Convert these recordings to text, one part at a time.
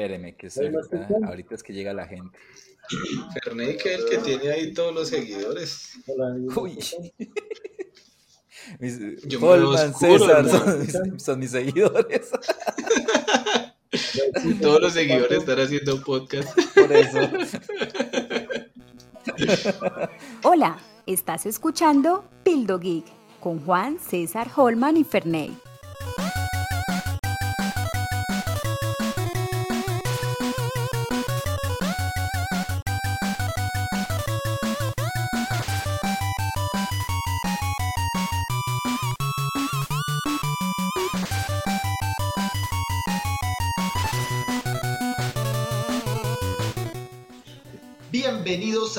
espéreme, que soy, ahorita es que llega la gente. Ferney, que es el que tiene ahí todos los seguidores. Uy. Mis, Holman, César son, mis seguidores. Todos los seguidores están haciendo un podcast. Por eso. Hola, estás escuchando Pildo Geek con Juan, César, Holman y Ferney.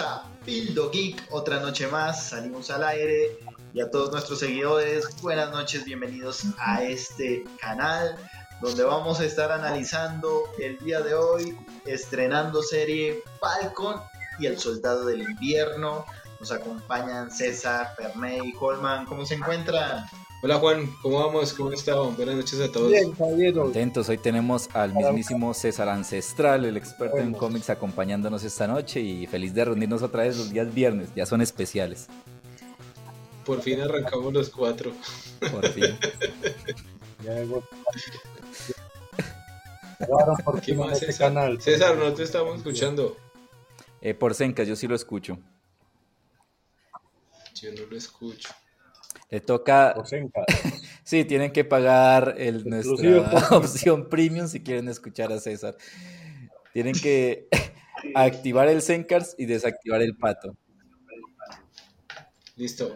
A Pildo Geek, otra noche más, salimos al aire y a todos nuestros seguidores, buenas noches, bienvenidos a este canal donde vamos a estar analizando el día de hoy, estrenando serie Falcon y el Soldado del Invierno. Nos acompañan César, Ferney, Holman, ¿cómo se encuentran? Hola Juan, ¿cómo vamos? ¿Cómo están? Buenas noches a todos. Bien, Contentos, hoy tenemos al mismísimo César Ancestral, el experto en cómics, acompañándonos esta noche y feliz de reunirnos otra vez los días viernes, ya son especiales. Por fin arrancamos los cuatro. Por fin. ¿Qué más, César? Canal. César, no te estamos escuchando. Eh, por Senca, yo sí lo escucho. Yo no lo escucho. Le toca. sí, tienen que pagar el, nuestra opción premium si quieren escuchar a César. Tienen que activar el Zencars y desactivar el pato. Listo.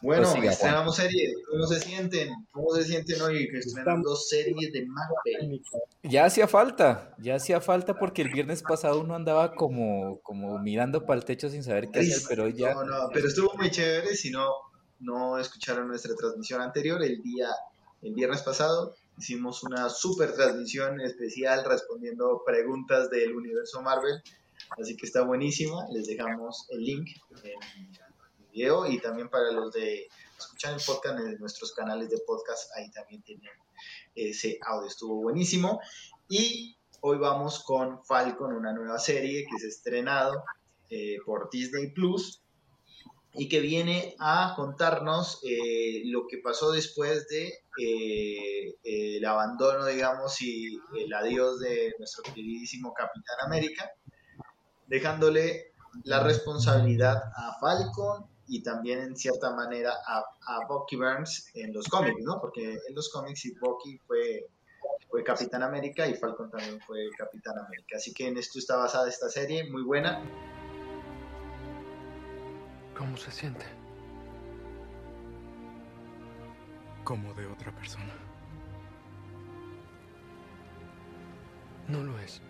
Bueno, estrenamos serie. ¿Cómo se sienten? ¿Cómo se sienten hoy que estrenan dos series de Marvel? Ya hacía falta, ya hacía falta porque el viernes pasado uno andaba como, como mirando para el techo sin saber qué hacer, pero ya... No, no, pero estuvo muy chévere. Si no, no escucharon nuestra transmisión anterior, el día, el viernes pasado, hicimos una super transmisión especial respondiendo preguntas del universo Marvel. Así que está buenísima. Les dejamos el link en y también para los de escuchar el podcast en nuestros canales de podcast, ahí también tienen ese audio, estuvo buenísimo. Y hoy vamos con Falcon, una nueva serie que se ha estrenado eh, por Disney Plus y que viene a contarnos eh, lo que pasó después de eh, el abandono, digamos, y el adiós de nuestro queridísimo Capitán América, dejándole la responsabilidad a Falcon y también en cierta manera a, a Bucky Burns en los cómics, ¿no? Porque en los cómics y Bucky fue, fue Capitán América y Falcon también fue Capitán América. Así que en esto está basada esta serie, muy buena. ¿Cómo se siente? Como de otra persona. No lo es.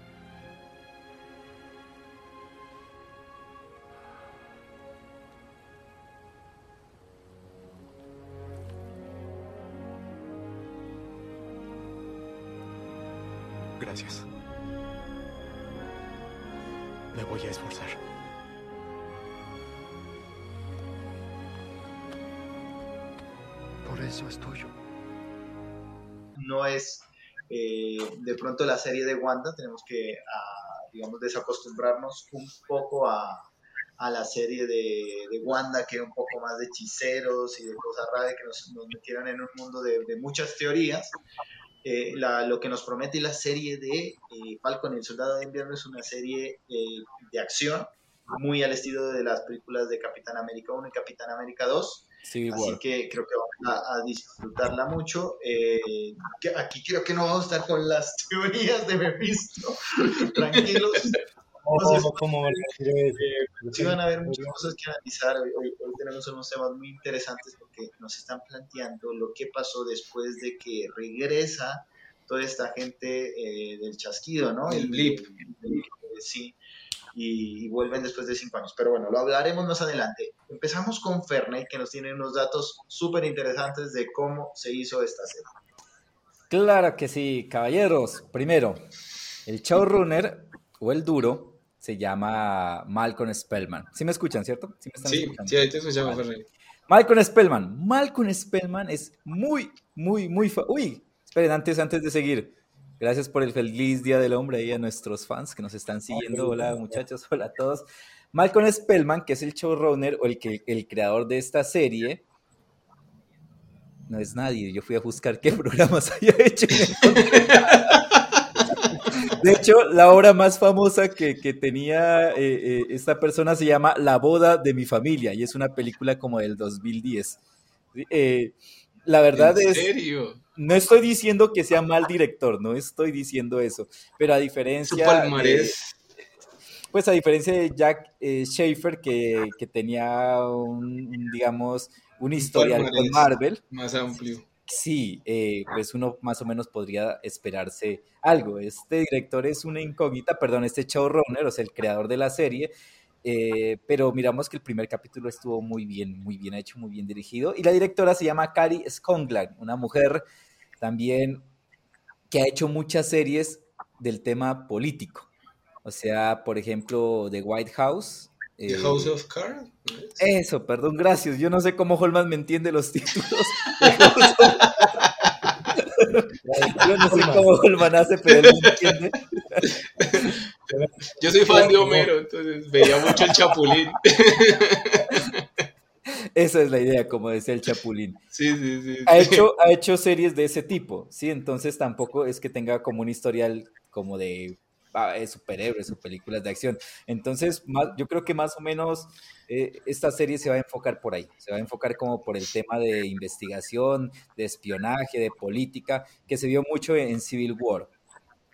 Gracias. Me voy a esforzar. Por eso es tuyo. No es eh, de pronto la serie de Wanda, tenemos que, ah, digamos, desacostumbrarnos un poco a, la serie de, Wanda, que era un poco más de hechiceros y de cosas raras que nos, metieron en un mundo de, de muchas teorías. Eh, lo que nos promete la serie de eh, Falcon y el Soldado de Invierno es una serie eh, de acción muy al estilo de las películas de Capitán América 1 y Capitán América 2. Así que creo que vamos a, disfrutarla mucho. aquí creo que no vamos a estar con las teorías de Mephisto. Tranquilos. ¿Cómo eh, sí van a haber muchas cosas que analizar. Hoy, tenemos unos temas muy interesantes porque nos están planteando lo que pasó después de que regresa toda esta gente eh, del chasquido, ¿no? El blip. sí, y, vuelven después de cinco años. Pero bueno, lo hablaremos más adelante. Empezamos con Ferney, que nos tiene unos datos súper interesantes de cómo se hizo esta serie. Claro que sí, caballeros. Primero, el showrunner o el duro se llama Malcolm Spellman. ¿Sí me escuchan, cierto? Sí, sí, ahí te escuchamos, vale. Malcolm Spellman. Malcolm Spellman es muy, muy, muy... Uy, esperen, antes, antes de seguir. Gracias por el feliz Día del Hombre y a nuestros fans que nos están siguiendo. Hola muchachos, hola a todos. Malcolm Spellman, que es el showrunner o el, que, el creador de esta serie, no es nadie. Yo fui a buscar qué programas había hecho. De hecho, la obra más famosa que, tenía eh, eh, esta persona se llama La boda de mi familia y es una película como del 2010. Eh, la verdad ¿En es... serio? No estoy diciendo que sea mal director, no estoy diciendo eso, pero a diferencia... pues a diferencia de Jack Schaefer, que, tenía un, digamos, un historial con Marvel. Más amplio sí, eh, pues uno más o menos podría esperarse algo. Este director es una incógnita, perdón, este showrunner, o sea, el creador de la serie, eh, pero miramos que el primer capítulo estuvo muy bien, muy bien hecho, muy bien dirigido. Y la directora se llama Kari Skongland, una mujer también que ha hecho muchas series del tema político. O sea, por ejemplo, The White House, The eh, House of Cards. Eso, perdón, gracias. Yo no sé cómo Holman me entiende los títulos. Yo no sé cómo Holman hace, pero él me entiende. Yo soy fan de Homero, entonces veía mucho el Chapulín. Esa es la idea, como decía el Chapulín. Sí, sí, sí. Ha, hecho, ha hecho series de ese tipo, ¿sí? Entonces tampoco es que tenga como un historial como de superhéroes o películas de acción. Entonces, yo creo que más o menos eh, esta serie se va a enfocar por ahí, se va a enfocar como por el tema de investigación, de espionaje, de política, que se vio mucho en Civil War.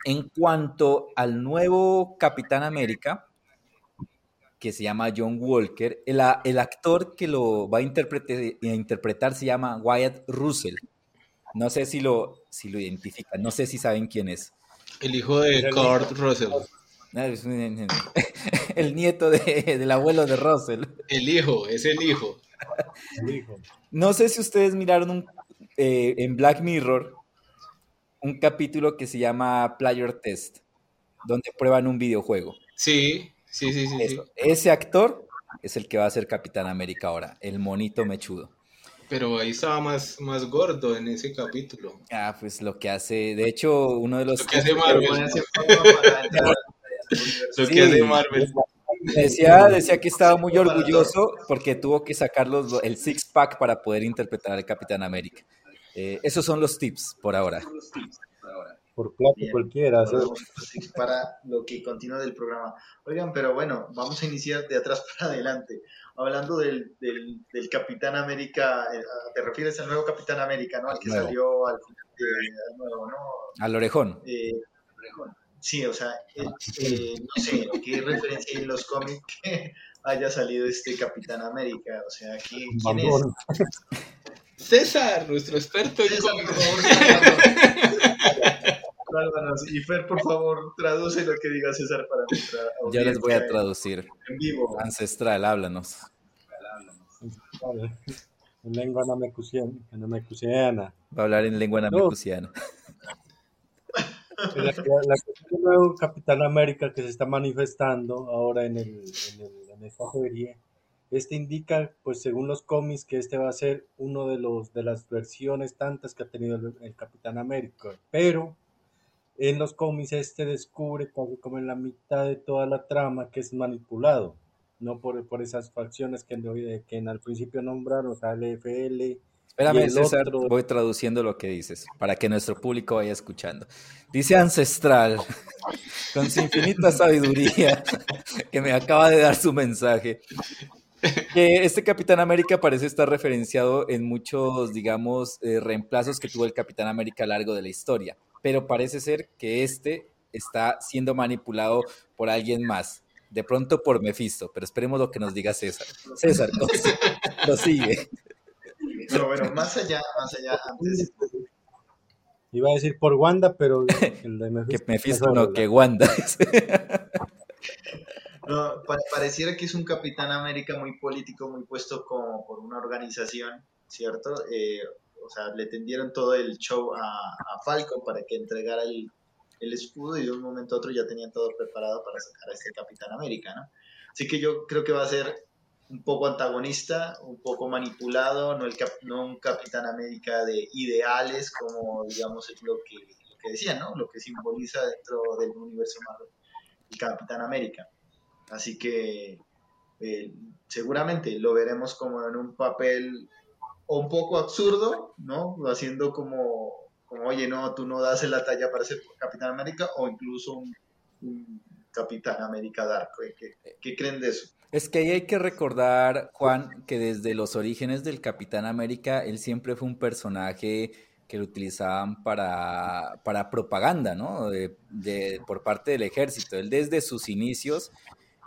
En cuanto al nuevo Capitán América, que se llama John Walker, el, el actor que lo va a interpretar, a interpretar se llama Wyatt Russell. No sé si lo, si lo identifican, no sé si saben quién es. El hijo de Kurt Russell. Ah, el nieto del abuelo de Russell. El hijo, es el hijo. No sé si ustedes miraron eh, en Black Mirror un capítulo que se llama Player Test, donde prueban un videojuego. Sí, sí, sí, sí. Ese actor es el que va a ser Capitán América ahora, el monito mechudo. Pero ahí estaba más, más gordo en ese capítulo. Ah, pues lo que hace, de hecho, uno de los... Lo que hace Marvel. lo que hace Marvel. Decía, decía que estaba muy orgulloso porque tuvo que sacar el six pack para poder interpretar al Capitán América. Eh, esos son los tips por ahora. Por plato cualquiera. Para lo que continúa del programa. Oigan, pero bueno, vamos a iniciar de atrás para adelante hablando del, del, del Capitán América, eh, te refieres al nuevo Capitán América, ¿no? Al que salió al, al, nuevo, ¿no? Al orejón. Eh, sí, o sea, eh, no sé, ¿qué referencia en los cómics que haya salido este Capitán América? O sea, ¿quién, quién es? César, nuestro experto en cómics. Y Fer, por favor, traduce lo que diga César para nuestra audiencia. Ya les voy a traducir. En vivo. Ancestral, háblanos. En lengua namecusiana. Va a hablar en lengua namecusiana. La, la, nuevo Capitán América que se está manifestando ahora en, el, en, el, en esta serie, este indica, pues según los cómics, que este va a ser uno de los de las versiones tantas que ha tenido el Capitán América, pero en los cómics este descubre como en la mitad de toda la trama que es manipulado, no por, por esas facciones que, que al principio nombraron, o sea, LFL. Espérame, César, voy traduciendo lo que dices, para que nuestro público vaya escuchando. Dice Ancestral, con su infinita sabiduría, que me acaba de dar su mensaje, que este Capitán América parece estar referenciado en muchos, digamos, eh, reemplazos que tuvo el Capitán América a lo largo de la historia pero parece ser que este está siendo manipulado por alguien más. De pronto por Mephisto, pero esperemos lo que nos diga César. César, lo sigue. Pero bueno, más allá, más allá, antes. Iba a decir por Wanda, pero el de Mephisto. que Mephisto no, que Wanda. no, pareciera que es un Capitán América muy político, muy puesto como por una organización, ¿cierto? Eh, o sea, le tendieron todo el show a, a Falcon para que entregara el, el, escudo y de un momento a otro ya tenían todo preparado para sacar a este Capitán América, ¿no? Así que yo creo que va a ser un poco antagonista, un poco manipulado, no, el no un Capitán América de ideales como, digamos, es lo que, que decía, ¿no? Lo que simboliza dentro del universo Marvel, el Capitán América. Así que eh, seguramente lo veremos como en un papel un poco absurdo, ¿no? Haciendo como, como, oye, no, tú no das la talla para ser Capitán América, o incluso un, Capitán América Dark. ¿Qué, creen de eso? Es que ahí hay que recordar, Juan, que desde los orígenes del Capitán América, él siempre fue un personaje que lo utilizaban para, para propaganda, ¿no? de, por parte del ejército. Él desde sus inicios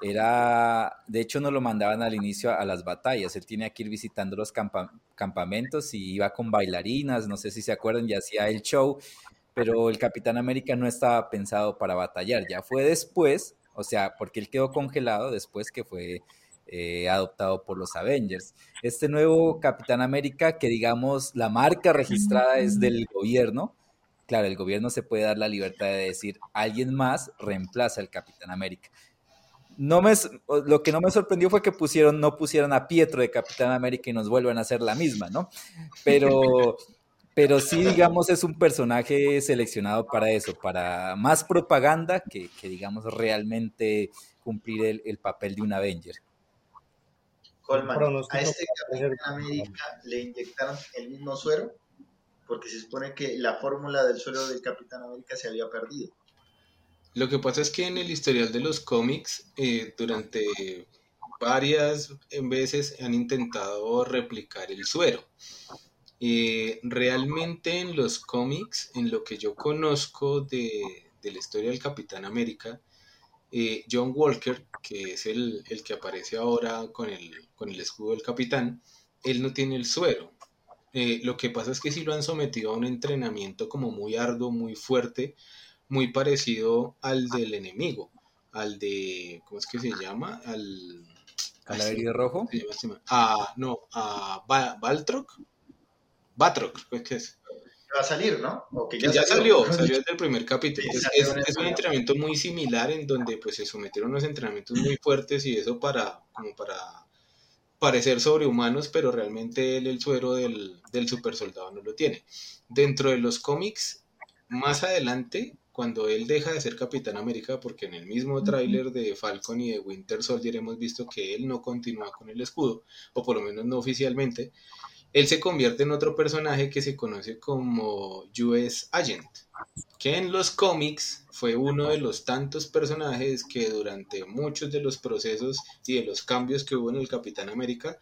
era, de hecho no lo mandaban al inicio a, las batallas, él tenía que ir visitando los campamentos y iba con bailarinas, no sé si se acuerdan, ya hacía el show, pero el Capitán América no estaba pensado para batallar, ya fue después, o sea, porque él quedó congelado después que fue eh, adoptado por los Avengers. Este nuevo Capitán América, que digamos la marca registrada es del gobierno, claro, el gobierno se puede dar la libertad de decir alguien más reemplaza al Capitán América no me, lo que no me sorprendió fue que pusieron, no pusieron a Pietro de Capitán América y nos vuelvan a hacer la misma, ¿no? Pero, pero sí, digamos, es un personaje seleccionado para eso, para más propaganda que, digamos, realmente cumplir el, papel de un Avenger. Colman, a este Capitán América le inyectaron el mismo suero, porque se supone que la fórmula del suero del Capitán América se había perdido. Lo que pasa es que en el historial de los cómics, eh, durante varias veces han intentado replicar el suero. Eh, realmente en los cómics, en lo que yo conozco de, la historia del Capitán América, eh, John Walker, que es el, que aparece ahora con el, con el escudo del capitán, él no tiene el suero. lo que pasa es que sí lo han sometido a un entrenamiento como muy arduo, muy fuerte, muy parecido al del enemigo, al de, ¿cómo es que se llama? Al... ¿Al aire rojo? A, no, a Baltrock. Batroc, pues que es. Va a salir, ¿no? ya, salió, salió desde el primer capítulo. es, un entrenamiento muy similar en donde pues se sometieron a unos entrenamientos muy fuertes y eso para, como para parecer sobrehumanos, pero realmente el suero del, del super soldado no lo tiene. Dentro de los cómics, más adelante cuando él deja de ser Capitán América, porque en el mismo tráiler de Falcon y de Winter Soldier hemos visto que él no continúa con el escudo, o por lo menos no oficialmente, él se convierte en otro personaje que se conoce como US Agent, que en los cómics fue uno de los tantos personajes que durante muchos de los procesos y de los cambios que hubo en el Capitán América,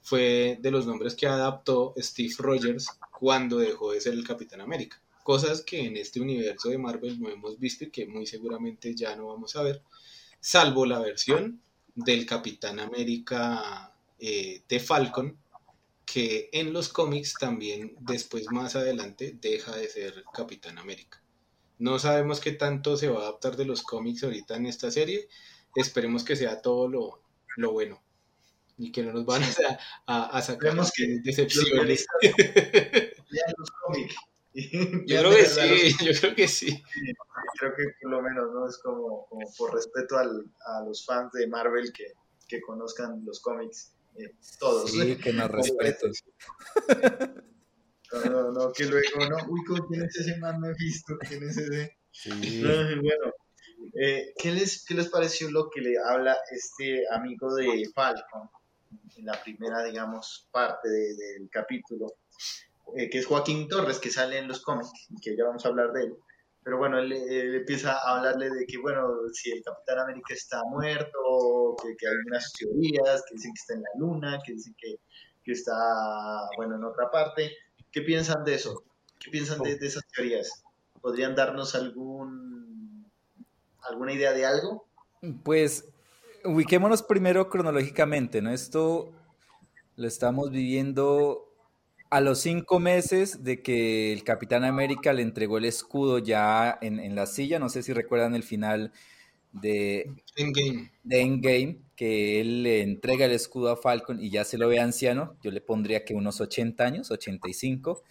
fue de los nombres que adaptó Steve Rogers cuando dejó de ser el Capitán América cosas que en este universo de Marvel no hemos visto y que muy seguramente ya no vamos a ver, salvo la versión del Capitán América eh, de Falcon, que en los cómics también después más adelante deja de ser Capitán América. No sabemos qué tanto se va a adaptar de los cómics ahorita en esta serie, esperemos que sea todo lo, lo bueno y que no nos van a, a, sacar que decepciones. los cómics yo creo que sí, yo creo que sí. Creo que por lo menos, ¿no? Es como, por respeto al, a los fans de Marvel que, que conozcan los cómics, eh, todos. Sí, que nos respeten. No, no, no, que luego, no, uy, ¿quién es ese man? No he visto, ¿quién es ese? Sí. bueno, eh, ¿qué, les, ¿qué les pareció lo que le habla este amigo de Falcon en la primera, digamos, parte del capítulo? Eh, que es Joaquín Torres, que sale en los cómics, que ya vamos a hablar de él. Pero bueno, él, empieza a hablarle de que, bueno, si el Capitán América está muerto, que, que hay unas teorías que dicen que está en la luna, que dicen que, que está, bueno, en otra parte. ¿Qué piensan de eso? ¿Qué piensan de, de esas teorías? ¿Podrían darnos algún, alguna idea de algo? Pues ubiquémonos primero cronológicamente, ¿no? Esto lo estamos viviendo a los cinco meses de que el Capitán América le entregó el escudo ya en, la silla, no sé si recuerdan el final de Endgame. de Endgame, que él le entrega el escudo a Falcon y ya se lo ve anciano, yo le pondría que unos 80 años, 85,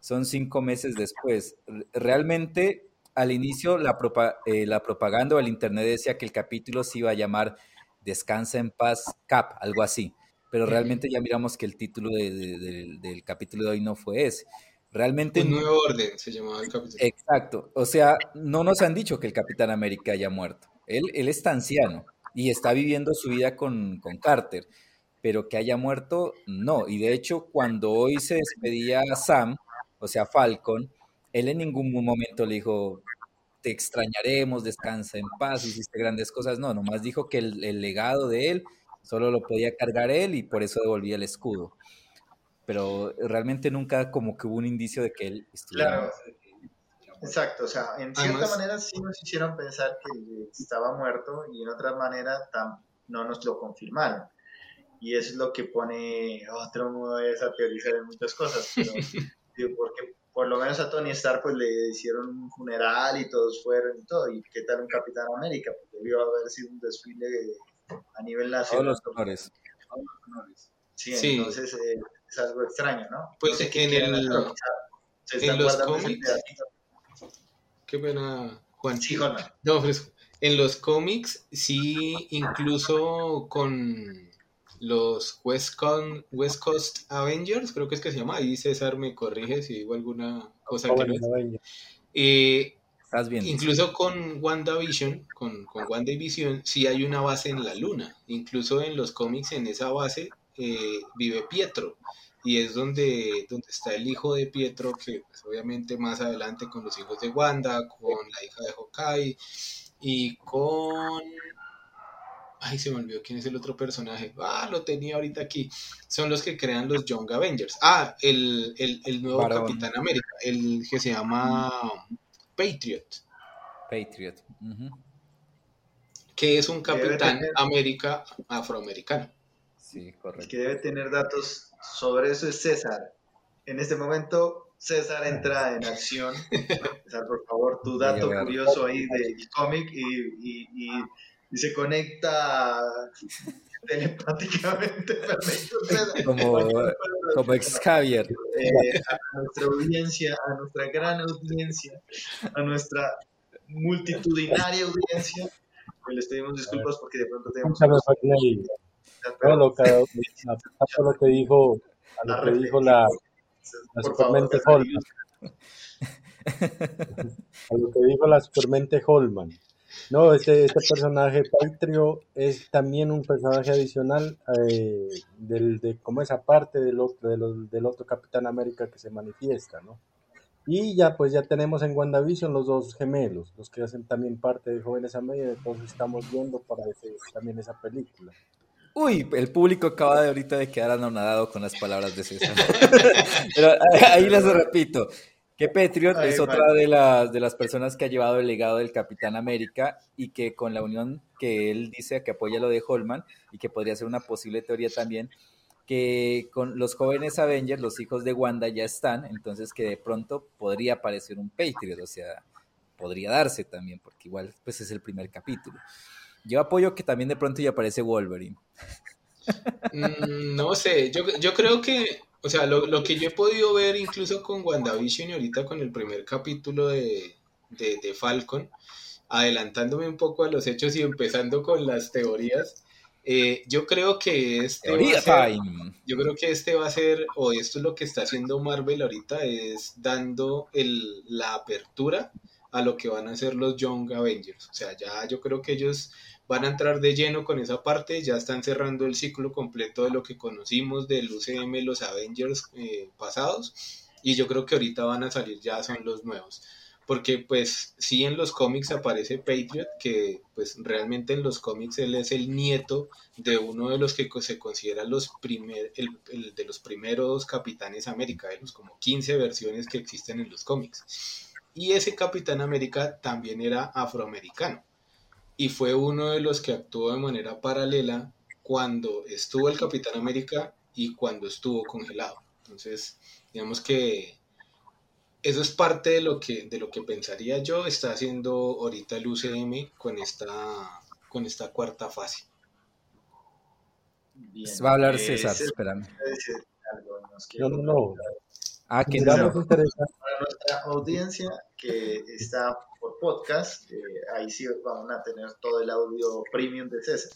son cinco meses después. Realmente al inicio la, eh, la propaganda o el internet decía que el capítulo se iba a llamar Descansa en paz Cap, algo así pero realmente ya miramos que el título del capítulo de hoy no fue ese. Realmente... Un nuevo orden se llamaba el capítulo. Exacto. O sea, no nos han dicho que el Capitán América haya muerto. Él, él está anciano y está viviendo su vida con, con Carter, pero que haya muerto, no. Y de hecho, cuando hoy se despedía a Sam, o sea, Falcon, él en ningún momento le dijo, te extrañaremos, descansa en paz, hiciste grandes cosas. No, nomás dijo que el, el legado de él solo lo podía cargar él y por eso devolvía el escudo pero realmente nunca como que hubo un indicio de que él estuviera. Claro, exacto, o sea, en cierta manera sí nos hicieron pensar que estaba muerto y en otra manera no nos lo confirmaron. Y eso es lo que pone otro modo de esa teorizar en muchas cosas, pero, porque por lo menos a Tony Stark pues le hicieron un funeral y todos fueron y todo, y qué tal un Capitán América, pues debió haber sido un desfile a nivel nacional. Todos los honores. Sí, sí, entonces eh, es algo extraño, ¿no? Pues en, el, en los cómics. Qué pena, Juan. Sí, Juan. No, pues, en los cómics, sí, incluso con los West, Coast Avengers, creo que es que se llama, ahí César me corrige si digo alguna cosa que no eh, Incluso con WandaVision, con, con WandaVision, sí hay una base en la luna. Incluso en los cómics, en esa base, eh, vive Pietro y es donde, donde está el hijo de Pietro, que pues, obviamente más adelante con los hijos de Wanda, con la hija de Hawkeye y con... Ay, se me olvidó quién es el otro personaje. Ah, lo tenía ahorita aquí. Son los que crean los Young Avengers. Ah, el, nuevo Capitán América, el que se llama Patriot. Patriot. Que es un Capitán América afroamericano. Sí, correcto. Que debe tener datos sobre eso es César. En este momento, César entra en acción. César, por favor, tu dato curioso ahí del cómic y, y, se conecta telepáticamente Como, como ex Javier. Eh, a nuestra audiencia, a nuestra gran audiencia, a nuestra multitudinaria audiencia, pues les pedimos disculpas porque de pronto tenemos todo lo que, lo que dijo, a lo que dijo la, la Supermente Holman. a lo que dijo la Supermente Holman. No, este, este personaje Patrio es también un personaje adicional eh, del, de como esa parte del otro, del, del otro Capitán América que se manifiesta, ¿no? Y ya pues ya tenemos en WandaVision los dos gemelos, los que hacen también parte de Jóvenes a Media, entonces estamos viendo para ese, también esa película. Uy, el público acaba de ahorita de quedar anonadado con las palabras de César. Pero ahí les repito, que Patriot es otra de las, de las personas que ha llevado el legado del Capitán América y que con la unión que él dice que apoya lo de Holman y que podría ser una posible teoría también, que con los jóvenes Avengers, los hijos de Wanda ya están, entonces que de pronto podría aparecer un Patriot, o sea, podría darse también, porque igual pues es el primer capítulo. Yo apoyo que también de pronto ya aparece Wolverine. Mm, no sé, yo, yo, creo que, o sea, lo, lo, que yo he podido ver incluso con WandaVision y ahorita con el primer capítulo de, de, Falcon, adelantándome un poco a los hechos y empezando con las teorías, eh, yo creo que este va a ser, yo creo que este va a ser, o esto es lo que está haciendo Marvel ahorita, es dando el, la apertura a lo que van a ser los Young Avengers. O sea, ya yo creo que ellos van a entrar de lleno con esa parte, ya están cerrando el ciclo completo de lo que conocimos del UCM, los Avengers eh, pasados, y yo creo que ahorita van a salir ya son los nuevos. Porque pues sí en los cómics aparece Patriot, que pues realmente en los cómics él es el nieto de uno de los que se considera los primer, el, el de los primeros Capitanes América, de los como 15 versiones que existen en los cómics. Y ese Capitán América también era afroamericano y fue uno de los que actuó de manera paralela cuando estuvo el Capitán América y cuando estuvo congelado. Entonces, digamos que eso es parte de lo que, de lo que pensaría yo, está haciendo ahorita el UCM con esta, con esta cuarta fase. Va a hablar César, espérame. No, no, no. Ah, que Para nuestra audiencia que está por podcast, eh, ahí sí van a tener todo el audio premium de César.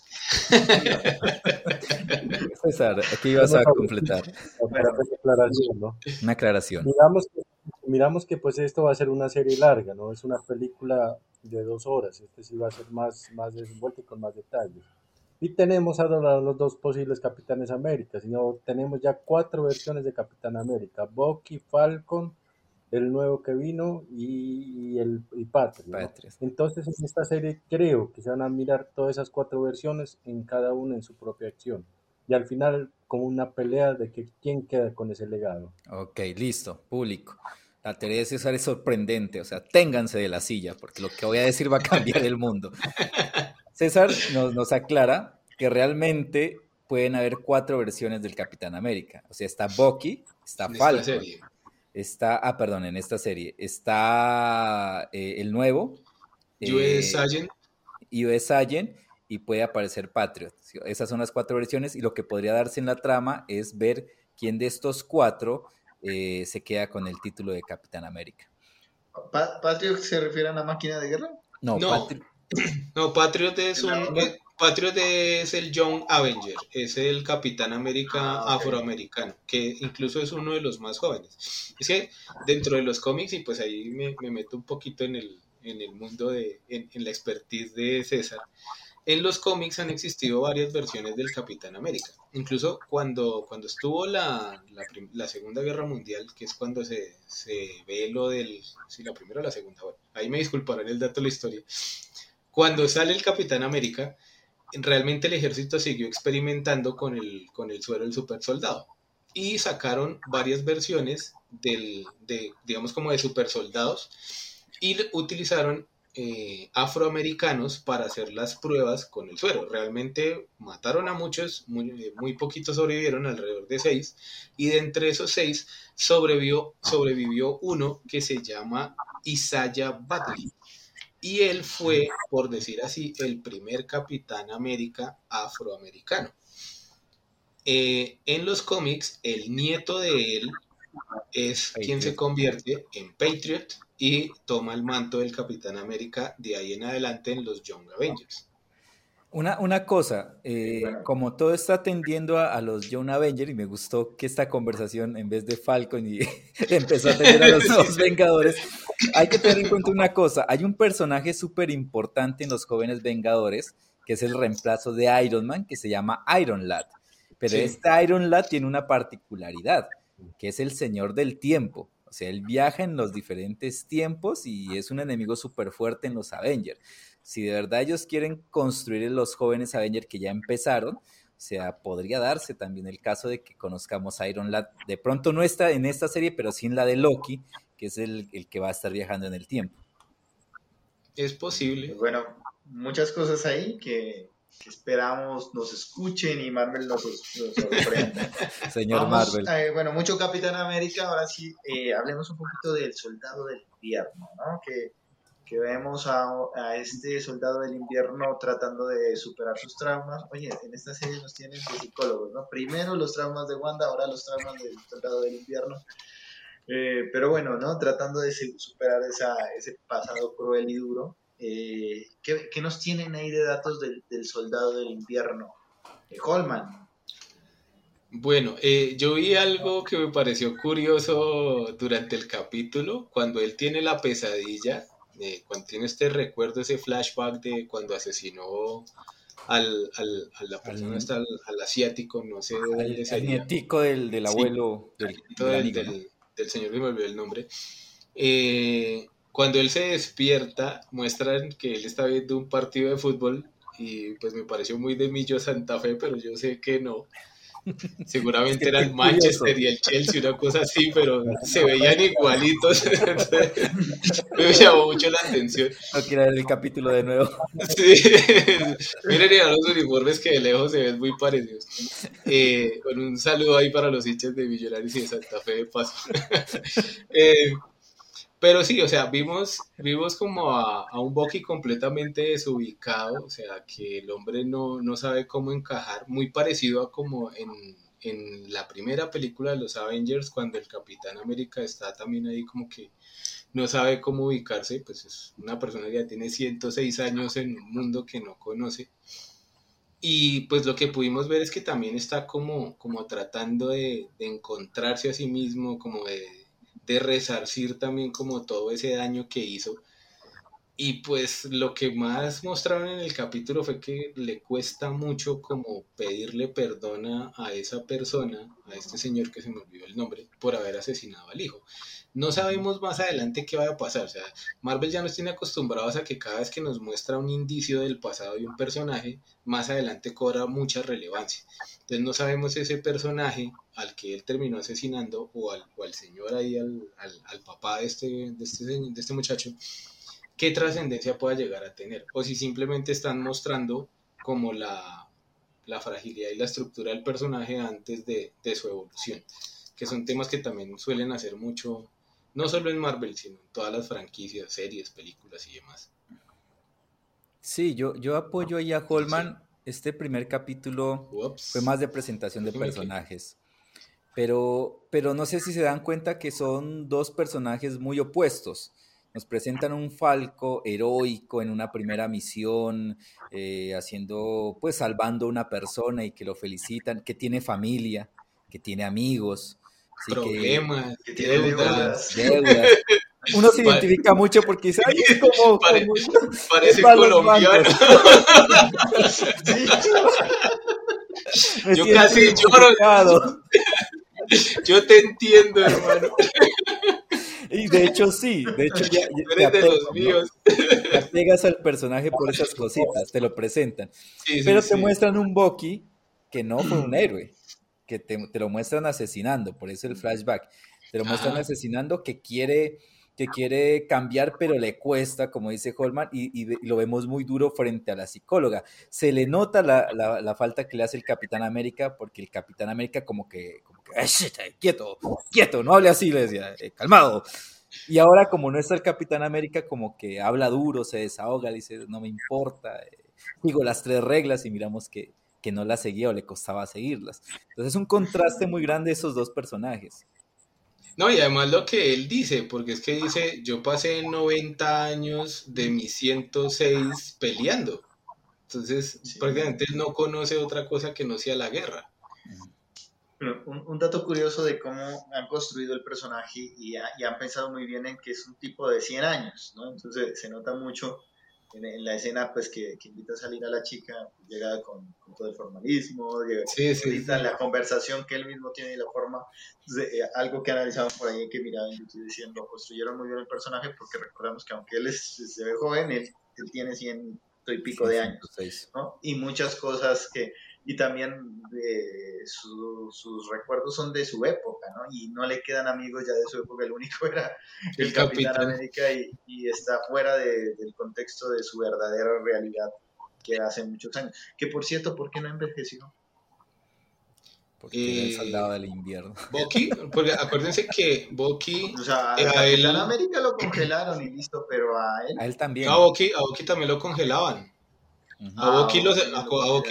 César, aquí ibas a completar. Una aclaración, ¿no? Una aclaración. Digamos que miramos que pues esto va a ser una serie larga, ¿no? Es una película de dos horas, este sí va a ser más, más desenvuelto y con más detalles. Y tenemos a los dos posibles Capitanes América, sino tenemos ya cuatro versiones de Capitán América, Bucky, Falcon, el nuevo que vino y, el y Patriot. Entonces en esta serie creo que se van a mirar todas esas cuatro versiones en cada una en su propia acción. Y al final como una pelea de que quién queda con ese legado. Ok, listo, público. La teoría de César es sorprendente, o sea, ténganse de la silla, porque lo que voy a decir va a cambiar el mundo. César nos, nos aclara que realmente pueden haber cuatro versiones del Capitán América. O sea, está Bucky, está Falcon, está, ah, perdón, en esta serie, está eh, el nuevo. US Agent. US Agent y puede aparecer Patriot. Esas son las cuatro versiones y lo que podría darse en la trama es ver quién de estos cuatro eh, se queda con el título de Capitán América. ¿Patriot se refiere a una máquina de guerra? No, no, Patriot es un... Eh, Patriot es el Young Avenger, es el Capitán América ah, afroamericano, que incluso es uno de los más jóvenes. Es que dentro de los cómics, y pues ahí me, meto un poquito en el, en el mundo de, en, la expertise de César, en los cómics han existido varias versiones del Capitán América. Incluso cuando, cuando estuvo la, la, Segunda Guerra Mundial, que es cuando se, se ve lo del... Sí, la primera o la segunda. Bueno, ahí me disculparán el dato de la historia. Cuando sale el Capitán América, realmente el ejército siguió experimentando con el, suero del super soldado. Y sacaron varias versiones del, de, digamos, como de super soldados. Y utilizaron eh, afroamericanos para hacer las pruebas con el suero. Realmente mataron a muchos, muy, eh, muy poquitos sobrevivieron, alrededor de seis, y de entre esos seis sobrevivió, sobrevivió uno que se llama Isaiah Batley. Y él fue, por decir así, el primer Capitán América afroamericano. Eh, en los cómics, el nieto de él es quien se convierte en Patriot y toma el manto del Capitán América de ahí en adelante en los Young Avengers. Una, una cosa, eh, como todo está tendiendo a, los Young Avengers, y me gustó que esta conversación, en vez de Falcon, y empezó a tener a los nuevos Vengadores, hay que tener en cuenta una cosa, hay un personaje súper importante en los jóvenes Vengadores, que es el reemplazo de Iron Man, que se llama Iron Lad. Pero este Iron Lad tiene una particularidad, que es el Señor del Tiempo. O sea, él viaja en los diferentes tiempos y es un enemigo súper fuerte en los Avengers. Si de verdad ellos quieren construir los jóvenes Avengers que ya empezaron, o sea, podría darse también el caso de que conozcamos a Iron Lad. De pronto no está en esta serie, pero sí en la de Loki, que es el, el que va a estar viajando en el tiempo. Es posible. Bueno, muchas cosas ahí que esperamos nos escuchen y Marvel nos, sorprenda. Señor Marvel. Eh, bueno, mucho Capitán América, ahora sí, eh, hablemos un poquito del soldado del invierno, ¿no? Que, que vemos a, este soldado del invierno tratando de superar sus traumas. Oye, en esta serie nos tienen de psicólogos, ¿no? Primero los traumas de Wanda, ahora los traumas del soldado del invierno. Eh, pero bueno, ¿no? Tratando de superar ese pasado cruel y duro. Eh, ¿qué, nos tienen ahí de datos del, soldado del invierno? Eh, Holman. Bueno, eh, yo vi algo que me pareció curioso durante el capítulo, cuando él tiene la pesadilla, cuando tiene este recuerdo, ese flashback de cuando asesinó al, al, a la persona, al, asiático, no sé dónde Al nietico del, abuelo del, del, señor, me olvidó el nombre. Eh, cuando él se despierta, muestran que él está viendo un partido de fútbol y pues me pareció muy de Millo Santa Fe, pero yo sé que no. Seguramente era el Manchester y el Chelsea, una cosa así, pero se veían igualitos. me llamó mucho la atención. No quiero ver el capítulo de nuevo. Sí. Miren a los uniformes que de lejos se ven muy parecidos. Eh, con un saludo ahí para los hinchas de Millonarios y de Santa Fe de paso. Eh, pero sí, o sea, vimos, vimos como a, un Bucky completamente desubicado, o sea, que el hombre no, no sabe cómo encajar, muy parecido a como en, en la primera película de los Avengers, cuando el Capitán América está también ahí como que no sabe cómo ubicarse, pues es una persona que ya tiene 106 años en un mundo que no conoce. Y pues lo que pudimos ver es que también está como, como tratando de, de encontrarse a sí mismo, como de de resarcir también como todo ese daño que hizo. Y pues lo que más mostraron en el capítulo fue que le cuesta mucho como pedirle perdón a esa persona, a este señor que se me olvidó el nombre, por haber asesinado al hijo no sabemos más adelante qué va a pasar. O sea, Marvel ya nos tiene acostumbrados a que cada vez que nos muestra un indicio del pasado de un personaje, más adelante cobra mucha relevancia. Entonces no sabemos ese personaje al que él terminó asesinando o al, al señor ahí, al, al, papá de este, de, este, de este muchacho, qué trascendencia pueda llegar a tener. O si simplemente están mostrando como la, la fragilidad y la estructura del personaje antes de, de su evolución que son temas que también suelen hacer mucho no solo en Marvel, sino en todas las franquicias, series, películas y demás. Sí, yo, yo apoyo ahí a Holman. Este primer capítulo fue más de presentación de personajes. Pero, pero no sé si se dan cuenta que son dos personajes muy opuestos. Nos presentan un Falco heroico en una primera misión, eh, haciendo, pues salvando a una persona y que lo felicitan, que tiene familia, que tiene amigos, problemas, que, deudas. Uno se identifica mucho porque dice, Ay, es como, parece colombiano. Yo casi lloro. Yo te entiendo, hermano. Y de hecho sí, de hecho ya, ya te, los míos. te al personaje por esas cositas, te lo presentan. Pero te muestran un Bucky que no fue un héroe que te, lo muestran asesinando, por eso el flashback, te lo muestran asesinando que quiere, que quiere cambiar, pero le cuesta, como dice Holman, y, lo vemos muy duro frente a la psicóloga. Se le nota la, falta que le hace el Capitán América, porque el Capitán América como que, como que quieto, quieto, no hable así, le decía, eh, calmado. Y ahora como no está el Capitán América, como que habla duro, se desahoga, dice, no me importa, eh, digo las tres reglas y miramos que, que no las seguía o le costaba seguirlas. Entonces es un contraste muy grande esos dos personajes. No, y además lo que él dice, porque es que dice, yo pasé 90 años de mis 106 peleando. Entonces, prácticamente él no conoce otra cosa que no sea la guerra. un, un, dato curioso de cómo han construido el personaje y, y, han pensado muy bien en que es un tipo de 100 años, ¿no? Entonces se nota mucho en, la escena pues que, invita a salir a la chica, llega con, todo el formalismo, llega sí, sí, la conversación que él mismo tiene y la forma, eh, algo que analizamos por ahí que miraba en YouTube diciendo, construyeron muy bien el personaje porque recordamos que aunque él es, se ve joven, él, él tiene 100 y pico de años, ¿no? Y muchas cosas que y también de sus recuerdos son de su época, ¿no? Y no le quedan amigos ya de su época, el único era el, Capitán, América y, está fuera del contexto de su verdadera realidad que hace muchos años. Que por cierto, ¿por qué no envejeció? Porque el soldado del invierno. Bucky, porque acuérdense que Bucky. O sea, a Capitán América lo congelaron y listo, pero a él. A él también. a Bucky también lo congelaban. A Bucky,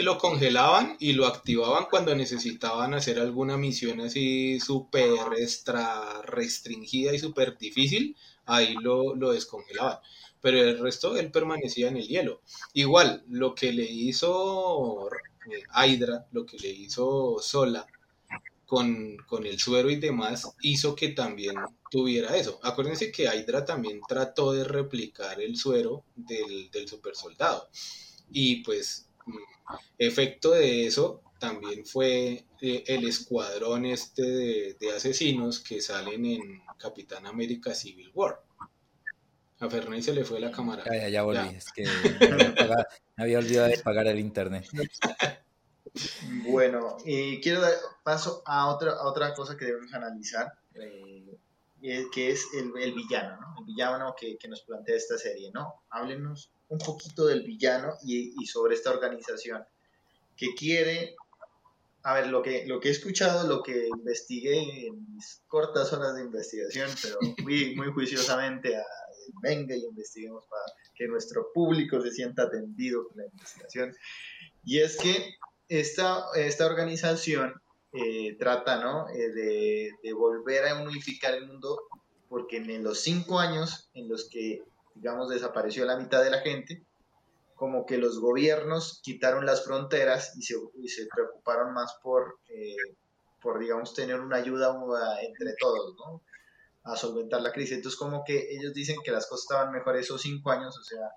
lo, congelaban y lo activaban cuando necesitaban hacer alguna misión así súper extra restringida y súper difícil, ahí lo, lo descongelaban. Pero el resto él permanecía en el hielo. Igual, lo que le hizo eh, Hydra, lo que le hizo Sola con, con, el suero y demás, hizo que también tuviera eso. Acuérdense que Hydra también trató de replicar el suero del, del super soldado. Y pues, mm, efecto de eso también fue eh, el escuadrón este de, asesinos que salen en Capitán América Civil War. A Fernández se le fue la cámara. Ya, ya, volví, es que me había, olvidado de pagar el internet. Bueno, y quiero dar paso a otra, a otra cosa que debemos analizar, eh, que es el, el, villano, ¿no? El villano que, que, nos plantea esta serie, ¿no? Háblenos un poquito del villano y, sobre esta organización que quiere, a ver, lo que, lo que he escuchado, lo que investigué en mis cortas horas de investigación, pero fui muy juiciosamente a venga y investiguemos para que nuestro público se sienta atendido con la investigación. Y es que esta, esta organización eh, trata ¿no? Eh, de, volver a unificar el mundo porque en los cinco años en los que digamos, desapareció la mitad de la gente, como que los gobiernos quitaron las fronteras y se, se preocuparon más por, eh, por, digamos, tener una ayuda entre todos, ¿no? a solventar la crisis. Entonces como que ellos dicen que las cosas estaban mejor esos cinco años, o sea,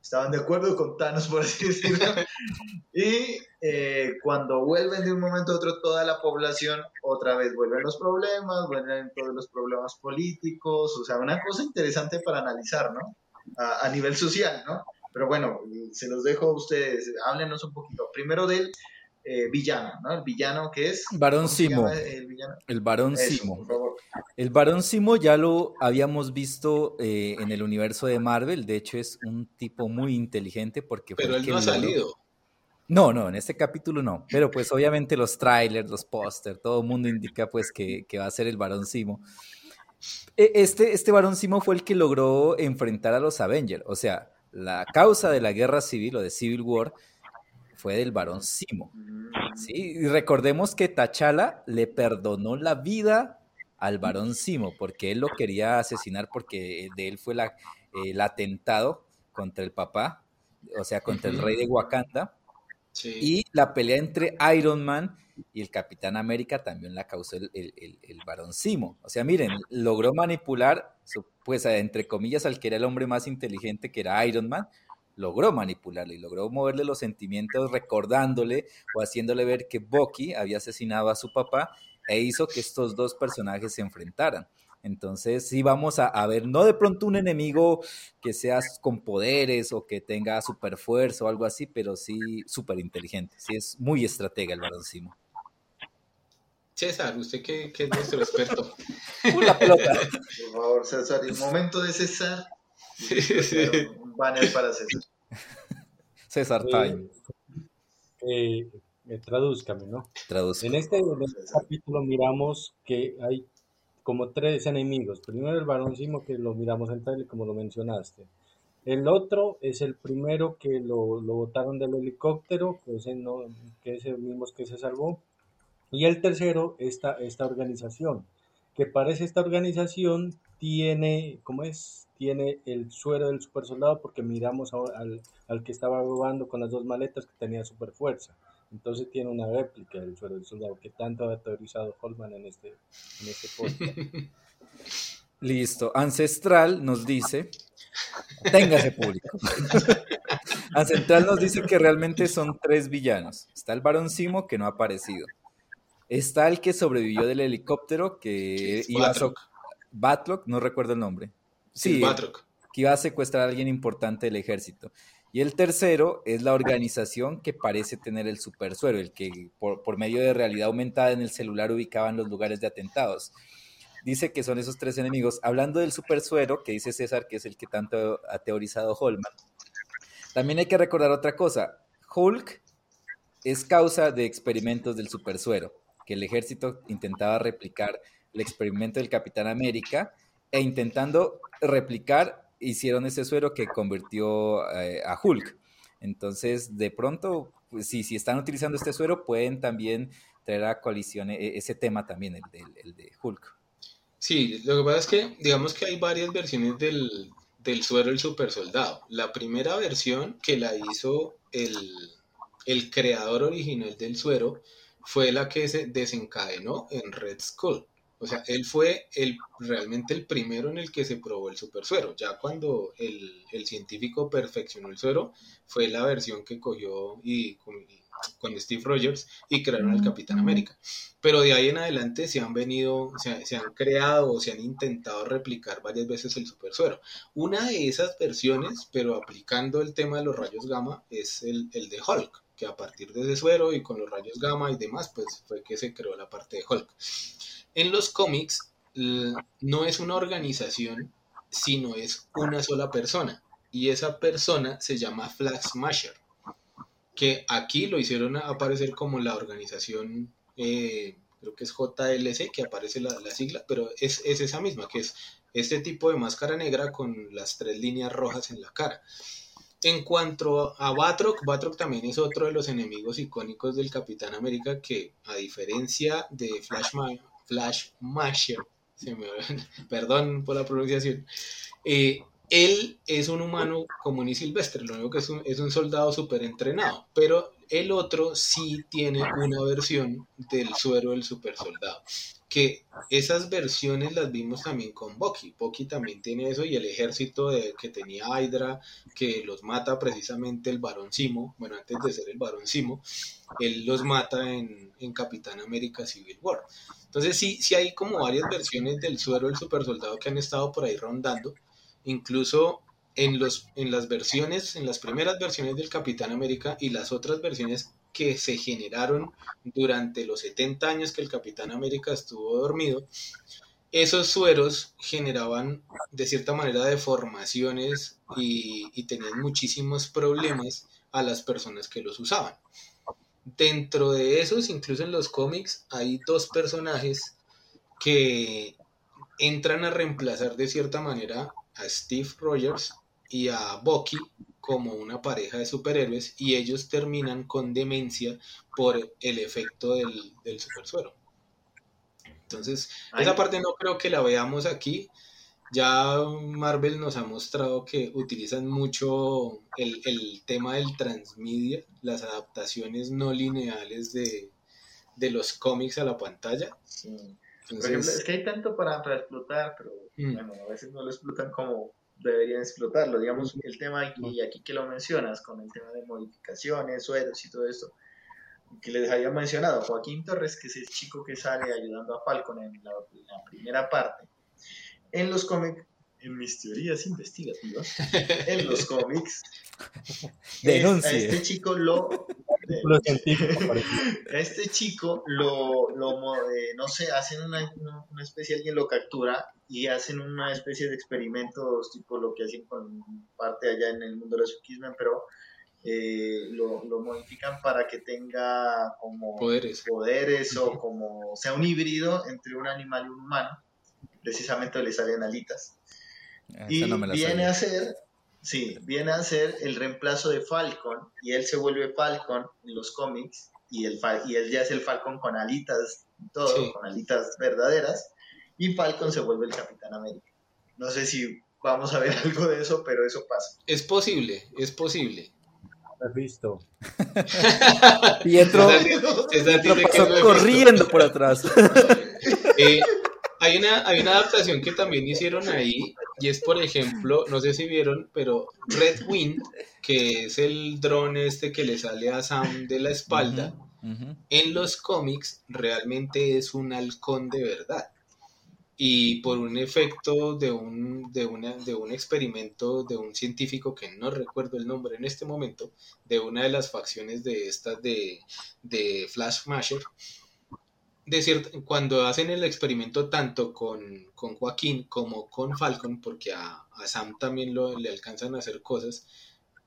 estaban de acuerdo con Thanos, por así decirlo. y eh, cuando vuelven de un momento a otro toda la población, otra vez vuelven los problemas, vuelven todos los problemas políticos, o sea, una cosa interesante para analizar, ¿no? A, a nivel social, ¿no? Pero bueno, se los dejo a ustedes, háblenos un poquito. Primero del eh, villano, ¿no? El villano que es... Barón Simo. El, el, Barón Simo. El Barón Simo ya lo habíamos visto eh, en el universo de Marvel, de hecho es un tipo muy inteligente porque... Pero él no ha salido. No, no, en este capítulo no, pero pues obviamente los trailers, los pósters, todo el mundo indica pues que, que, va a ser el Barón Simo. E, este, este Barón Simo fue el que logró enfrentar a los Avengers, o sea, la causa de la guerra civil o de Civil War fue del varón Simo. ¿sí? Y recordemos que Tachala le perdonó la vida al varón Simo porque él lo quería asesinar porque de él fue la, el atentado contra el papá, o sea, contra el rey de Wakanda. Y la pelea entre Iron Man y el Capitán América también la causó el, el, el, varón Simo. O sea, miren, logró manipular, pues, entre comillas, al que era el hombre más inteligente, que era Iron Man, logró manipularle y logró moverle los sentimientos recordándole o haciéndole ver que Bucky había asesinado a su papá e hizo que estos dos personajes se enfrentaran. Entonces, sí vamos a, ver, no de pronto un enemigo que sea con poderes o que tenga super fuerza o algo así, pero sí súper inteligente. Sí, es muy estratega el baroncimo. César, usted que, es nuestro experto. Una pelota. Por favor, César, el momento de César. Un banner para César. César Time. Eh, eh, tradúzcame, ¿no? Traduzca. En este, en este capítulo miramos que hay como tres enemigos. Primero el varoncimo que lo miramos en trailer, como lo mencionaste. El otro es el primero que lo, lo botaron del helicóptero, que es, el, no, que es el mismo que se salvó. Y el tercero, esta, esta organización, que parece esta organización tiene, ¿cómo es? Tiene el suero del super soldado porque miramos al, al que estaba robando con las dos maletas que tenía super fuerza. Entonces tiene una réplica del suero del soldado que tanto ha teorizado Holman en este, en este podcast. Listo. Ancestral nos dice, téngase público. Ancestral nos dice que realmente son tres villanos. Está el varón Simo que no ha aparecido. Está el que sobrevivió del helicóptero que iba a Batlock, no recuerdo el nombre. Sí, Batlock. Que iba a secuestrar a alguien importante del ejército. Y el tercero es la organización que parece tener el supersuero, el que por, medio de realidad aumentada en el celular ubicaban los lugares de atentados. Dice que son esos tres enemigos. Hablando del supersuero, que dice César, que es el que tanto ha teorizado Holman, también hay que recordar otra cosa. Hulk es causa de experimentos del supersuero, que el ejército intentaba replicar el experimento del Capitán América e intentando replicar hicieron ese suero que convirtió eh, a Hulk. Entonces, de pronto, pues, si, si están utilizando este suero, pueden también traer a coalición e, ese tema también, el de, el de Hulk. Sí, lo que pasa es que, digamos que hay varias versiones del, del suero del super soldado. La primera versión que la hizo el, el creador original del suero fue la que se desencadenó en Red Skull. O sea, él fue el, realmente el primero en el que se probó el super suero. Ya cuando el, científico perfeccionó el suero, fue la versión que cogió y, con, Steve Rogers y crearon el Capitán América. Pero de ahí en adelante se han venido, se, se han creado o se han intentado replicar varias veces el super suero. Una de esas versiones, pero aplicando el tema de los rayos gamma, es el, el de Hulk que a partir de ese suero y con los rayos gamma y demás, pues fue que se creó la parte de Hulk. En los cómics no es una organización, sino es una sola persona. Y esa persona se llama Flag Smasher, que aquí lo hicieron aparecer como la organización, eh, creo que es JLC, que aparece la, sigla, pero es, es, esa misma, que es este tipo de máscara negra con las tres líneas rojas en la cara. En cuanto a Batroc, Batroc también es otro de los enemigos icónicos del Capitán América que, a diferencia de Flash, Flash Masher, perdón por la pronunciación, eh, él es un humano común y silvestre, lo único que es un, es un soldado súper entrenado, pero el otro sí tiene una versión del suero del super soldado. Que esas versiones las vimos también con Bucky. Bucky también tiene eso y el ejército que tenía Hydra, que los mata precisamente el Barón Simo, bueno, antes de ser el Barón Simo, él los mata en, en Capitán América Civil War. Entonces sí, sí hay como varias versiones del suero del super soldado que han estado por ahí rondando. Incluso en, los, en las versiones, en las primeras versiones del Capitán América y las otras versiones que se generaron durante los 70 años que el Capitán América estuvo dormido, esos sueros generaban de cierta manera deformaciones y, y tenían muchísimos problemas a las personas que los usaban. Dentro de esos, incluso en los cómics, hay dos personajes que entran a reemplazar de cierta manera a Steve Rogers y a Bucky como una pareja de superhéroes y ellos terminan con demencia por el efecto del, del supersuero. Entonces, esa parte no creo que la veamos aquí. Ya Marvel nos ha mostrado que utilizan mucho el, el tema del transmedia, las adaptaciones no lineales de, de los cómics a la pantalla. Por ejemplo, es que hay tanto para, para explotar, pero mm. bueno, a veces no lo explotan como deberían explotarlo. Digamos, el tema, y aquí que lo mencionas, con el tema de modificaciones, sueros y todo esto, que les había mencionado, Joaquín Torres, que es el chico que sale ayudando a Falcon en la, primera parte. En los cómics, en mis teorías investigativas, en los cómics, a este chico lo este chico lo, lo eh, no sé, hacen una, una, especie, alguien lo captura y hacen una especie de experimentos tipo lo que hacen con parte allá en el mundo de la X-Men, pero eh, lo, lo, modifican para que tenga como poderes, poderes o como sea un híbrido entre un animal y un humano. Precisamente le salen alitas. y viene a ser Sí, viene a ser el reemplazo de Falcon y él se vuelve Falcon en los cómics y, el, y él ya es el Falcon con alitas todo, con alitas verdaderas y Falcon se vuelve el Capitán América. No sé si vamos a ver algo de eso, pero eso pasa. Es posible, es posible. Has visto. Pietro, pasó corriendo por atrás. Eh, hay una, hay una adaptación que también hicieron ahí, y es, por ejemplo, no sé si vieron, pero Red Wind, que es el dron este que le sale a Sam de la espalda, en los cómics realmente es un halcón de verdad. Y por un efecto de un, de, una, de un experimento de un científico que no recuerdo el nombre en este momento, de una de las facciones de estas de, de Flash Masher, cuando hacen el experimento tanto con, Joaquín como con Falcon, porque a, Sam también lo, le alcanzan a hacer cosas,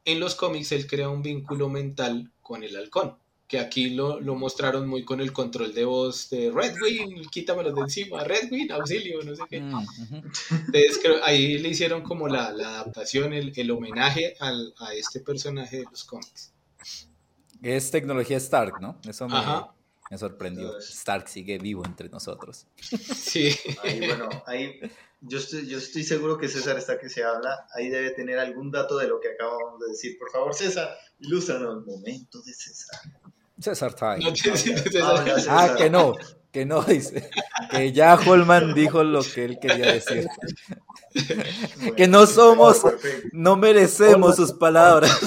en los cómics él crea un vínculo mental con el halcón, que aquí lo, mostraron muy con el control de voz de Redwing, quítamelo de encima, Redwing, auxilio, no sé qué. Mm, Entonces ahí le hicieron como la, adaptación, el, homenaje a este personaje de los cómics. Es tecnología Stark, ¿no? Eso me sorprendió. Stark sigue vivo entre nosotros. Sí. Ahí, bueno, ahí yo estoy, yo estoy seguro que César está que se habla. Ahí debe tener algún dato de lo que acabamos de decir. Por favor, César, ilústranos. Momento de César. César time. Ah, que no, que no, dice. Que ya Holman dijo lo que él quería decir. que no somos, no merecemos sus palabras.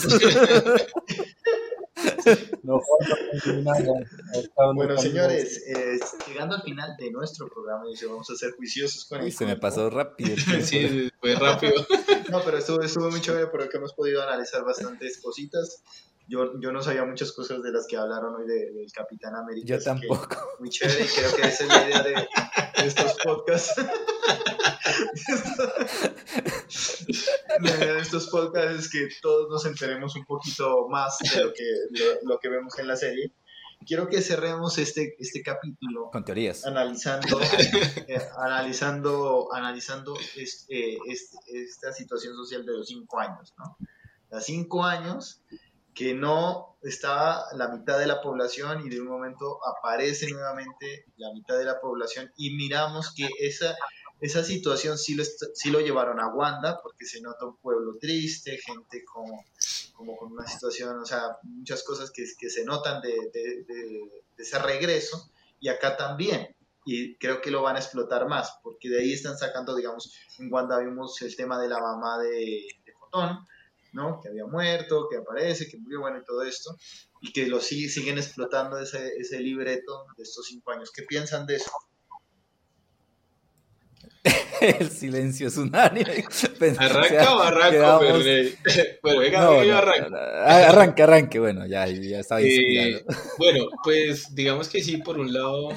bueno, señores, eh, llegando al final de nuestro programa, vamos a ser juiciosos con Uy, Se me pasó rápido. sí, fue rápido. no, pero estuvo, estuvo muy chévere porque hemos podido analizar bastantes cositas. Yo, yo no sabía muchas cosas de las que hablaron hoy del Capitán América. Yo tampoco. Muy chévere y creo que esa es la idea de, estos podcasts. la idea de estos podcasts es que todos nos enteremos un poquito más de lo que, lo, que vemos en la serie. Quiero que cerremos este, este capítulo con teorías. Analizando, eh, analizando, analizando eh, esta situación social de los cinco años, ¿no? Los cinco años que no estaba la mitad de la población y de un momento aparece nuevamente la mitad de la población y miramos que esa, esa situación sí lo, sí lo llevaron a Wanda porque se nota un pueblo triste, gente con, como con una situación, o sea, muchas cosas que, que se notan de, de, de, ese regreso, y acá también, y creo que lo van a explotar más, porque de ahí están sacando, digamos, en Wanda vimos el tema de la mamá de, de Fotón, ¿no? Que había muerto, que aparece, que murió, bueno, y todo esto, y que lo siguen explotando ese, ese libreto de estos cinco años. ¿Qué piensan de eso? el silencio es unánime. Arranca o arranca, Bueno, venga, no, no, arranca. Arranque, arranque, bueno, ya, ya estaba eh, Bueno, pues digamos que sí, por un lado,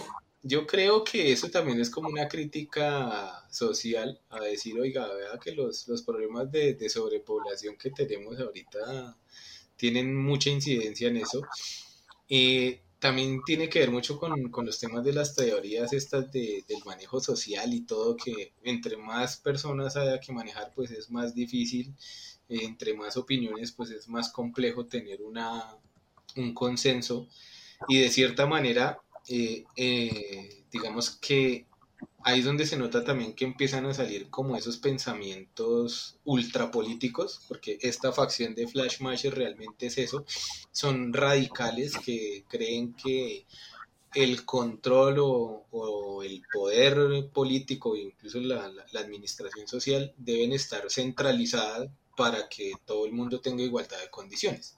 yo creo que eso también es como una crítica social a decir, oiga, vea que los, los problemas de, de sobrepoblación que tenemos ahorita tienen mucha incidencia en eso. Eh, también tiene que ver mucho con, con, los temas de las teorías estas de, del manejo social y todo, que entre más personas haya que manejar, pues es más difícil, entre más opiniones, pues es más complejo tener una, un consenso y de cierta manera, eh, eh, digamos que ahí es donde se nota también que empiezan a salir como esos pensamientos ultrapolíticos, porque esta facción de Flash realmente es eso, son radicales que creen que el control o, el poder político, incluso la, la, administración social, deben estar centralizadas para que todo el mundo tenga igualdad de condiciones.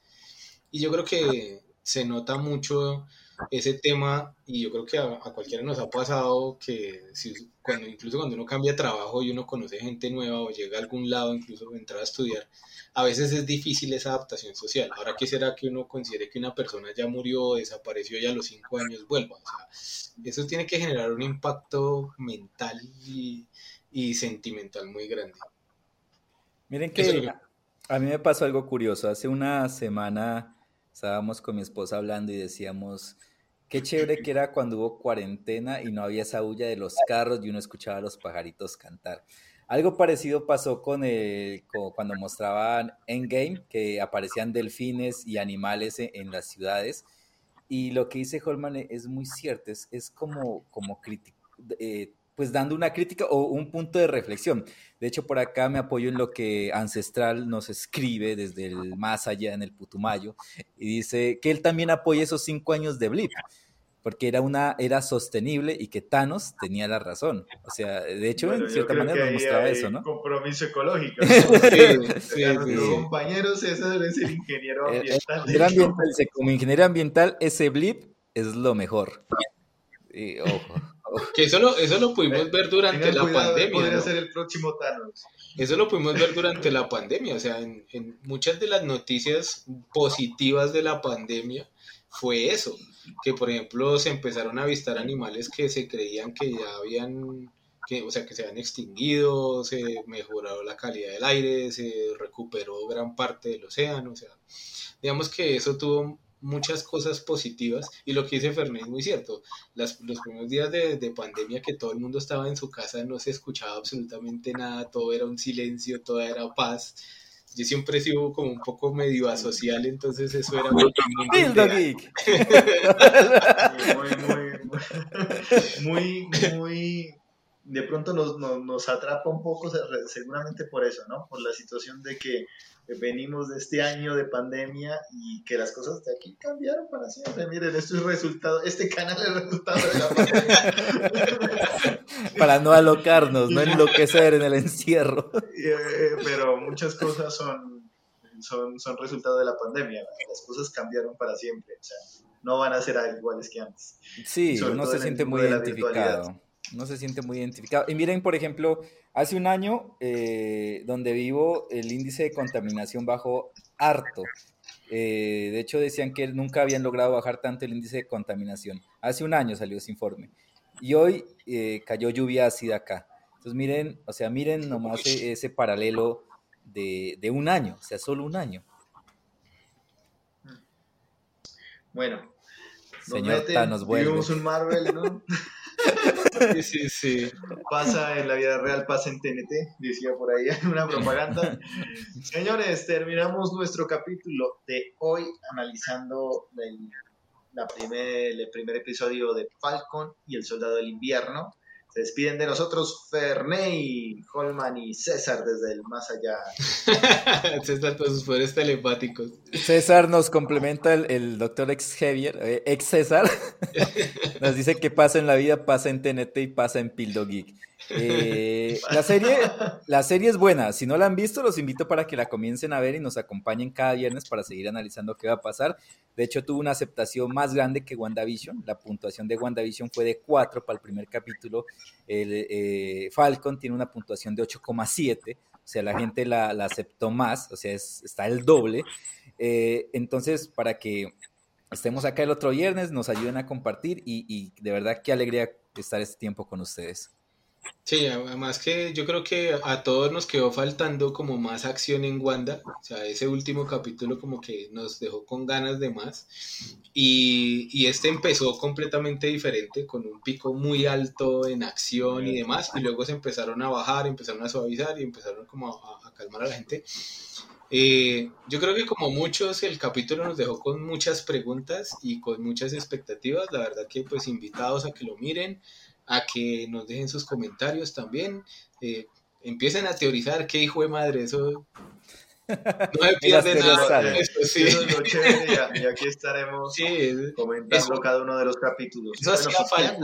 Y yo creo que se nota mucho ese tema y yo creo que a, cualquiera nos ha pasado que si, cuando, incluso cuando uno cambia de trabajo y uno conoce gente nueva o llega a algún lado, incluso entrar a estudiar, a veces es difícil esa adaptación social. Ahora, ¿qué será que uno considere que una persona ya murió, desapareció y a los cinco años vuelva? O sea, eso tiene que generar un impacto mental y, y sentimental muy grande. Miren que a mí me pasó algo curioso. Hace una semana estábamos con mi esposa hablando y decíamos, Qué chévere que era cuando hubo cuarentena y no había esa bulla de los carros y uno escuchaba a los pajaritos cantar. Algo parecido pasó con cuando mostraban Endgame, que aparecían delfines y animales en, en las ciudades. Y lo que dice Holman es muy cierto, es, como, como eh, pues dando una crítica o un punto de reflexión. De hecho, por acá me apoyo en lo que Ancestral nos escribe desde el más allá en el Putumayo y dice que él también apoya esos cinco años de Blip porque era una era sostenible y que Thanos tenía la razón. O sea, de hecho, en cierta manera nos mostraba eso, ¿no? Compromiso ecológico. sí, sí, compañeros, ese debe ser ingeniero ambiental. como ingeniero ambiental, ese blip es lo mejor. Y, ojo. Que eso lo, eso lo pudimos ver durante la pandemia. Podría ser el próximo Thanos. Eso lo pudimos ver durante la pandemia. O sea, en, en muchas de las noticias positivas de la pandemia fue eso que por ejemplo se empezaron a avistar animales que se creían que ya habían, que, o sea, que se habían extinguido, se mejoró la calidad del aire, se recuperó gran parte del océano, o sea, digamos que eso tuvo muchas cosas positivas y lo que dice Fernández es muy cierto. los primeros días de, de, pandemia que todo el mundo estaba en su casa no se escuchaba absolutamente nada, todo era un silencio, todo era paz yo siempre he sido como un poco medio asocial, entonces eso era muy, muy, muy, muy, de pronto nos, nos, nos, atrapa un poco, seguramente por eso, ¿no? Por la situación de que venimos de este año de pandemia y que las cosas de aquí cambiaron para siempre. Miren, esto es resultado, este canal es resultado de la pandemia. para no alocarnos, no enloquecer en el encierro. Eh, pero muchas cosas son, son, son resultado de la pandemia. Las cosas cambiaron para siempre. O sea, no van a ser iguales que antes. Sí, uno se siente muy identificado. No se siente muy identificado. Y miren, por ejemplo, hace un año eh, donde vivo, el índice de contaminación bajó harto. Eh, de hecho, decían que nunca habían logrado bajar tanto el índice de contaminación. Hace un año salió ese informe. Y hoy eh, cayó lluvia ácida acá. Entonces, miren, o sea, miren nomás e, ese paralelo de, de un año, o sea, solo un año. Bueno, Señor Thanos, Vivimos un Marvel, ¿no? Sí, sí, sí. Pasa en la vida real, pasa en TNT, decía por ahí una propaganda. Señores, terminamos nuestro capítulo de hoy analizando el, la primer, el primer episodio de Falcon y el Soldado del Invierno. Se despiden de nosotros Ferney, Holman y César desde el más allá. César con sus poderes telepáticos. César nos complementa el, doctor ex Javier, eh, ex César. nos dice que pasa en la vida, pasa en TNT y pasa en Pildo Geek. Eh, la, serie, la serie es buena. Si no la han visto, los invito para que la comiencen a ver y nos acompañen cada viernes para seguir analizando qué va a pasar. De hecho, tuvo una aceptación más grande que WandaVision. La puntuación de WandaVision fue de 4 para el primer capítulo. El, eh, Falcon tiene una puntuación de 8,7. O sea, la gente la, aceptó más. O sea, está el doble. Eh, entonces, para que estemos acá el otro viernes, nos ayuden a compartir y, de verdad qué alegría estar este tiempo con ustedes. Sí, además que yo creo que a todos nos quedó faltando como más acción en Wanda, o sea, ese último capítulo como que nos dejó con ganas de más y este empezó completamente diferente, con un pico muy alto en acción y demás, y luego se empezaron a bajar, empezaron a suavizar y empezaron como a, calmar a la gente. Eh, yo creo que como muchos el capítulo nos dejó con muchas preguntas y con muchas expectativas, la verdad que pues invitados a que lo miren, a que nos dejen sus comentarios también. Eh, empiecen a teorizar qué hijo de madre, eso no se pierde nada. Eso, sí. eso es lo chévere y aquí estaremos comentando cada uno de los capítulos. Eso hacía falta.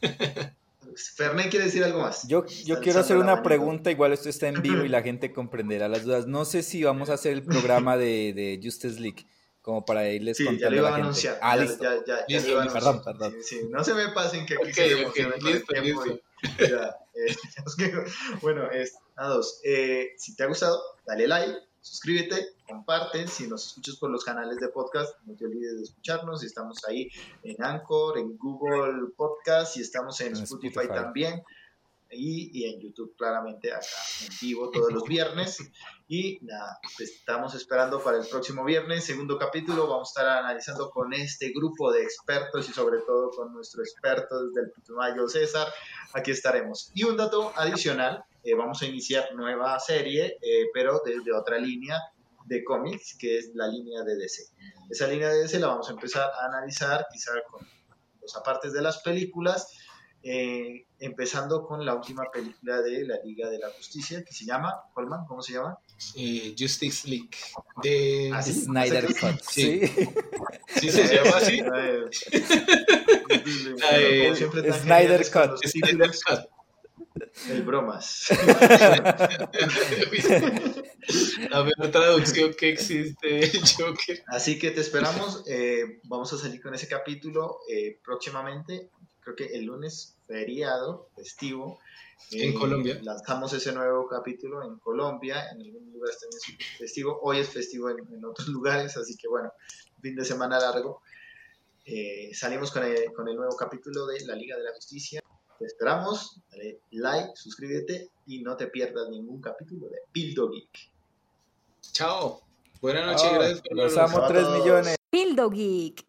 Fernández quiere decir algo más. Yo, yo quiero hacer una pregunta, igual esto está en vivo y la gente comprenderá las dudas. No sé si vamos a hacer el programa de, de Justice League como para irles sí, ya lo iba a, anunciar. Ah, listo. Ya, ya, ya, listo, listo. Perdón, perdón. Sí, sí, no se me pasen que aquí okay, se okay, listo, listo. Ya, eh, bueno, es a dos. Eh, si te ha gustado, dale like, suscríbete, comparte. Si nos escuchas por los canales de podcast, no te olvides de escucharnos. Estamos ahí en Anchor, en Google Podcast y estamos en, en Spotify, Spotify, también y, en YouTube claramente acá en vivo todos los viernes. Y nada, estamos esperando para el próximo viernes, segundo capítulo. Vamos a estar analizando con este grupo de expertos y sobre todo con nuestro experto desde el Putumayo César. Aquí estaremos. Y un dato adicional, eh, vamos a iniciar nueva serie, eh, pero desde otra línea de cómics, que es la línea de DC. Esa línea de DC la vamos a empezar a analizar quizá con los apartes de las películas eh, empezando con la última película de la Liga de la Justicia, que se llama, Holman, ¿cómo se llama? Eh, Justice League, de ¿Ah, Snyder Cut. Sí. sí. se llama así. Snyder Cut. El bromas. La mejor traducción que existe, el Joker. Así que te esperamos. Eh, vamos a salir con ese capítulo eh, próximamente creo que el lunes feriado, festivo. En eh, Colombia. Lanzamos ese nuevo capítulo en Colombia, en algunos lugares también es festivo, hoy es festivo en, otros lugares, así que bueno, fin de semana largo. Eh, salimos con el, con el nuevo capítulo de La Liga de la Justicia. Te esperamos, dale like, suscríbete y no te pierdas ningún capítulo de Pildo Geek. Chao. Buenas noches, gracias por 3 millones. Pildo Geek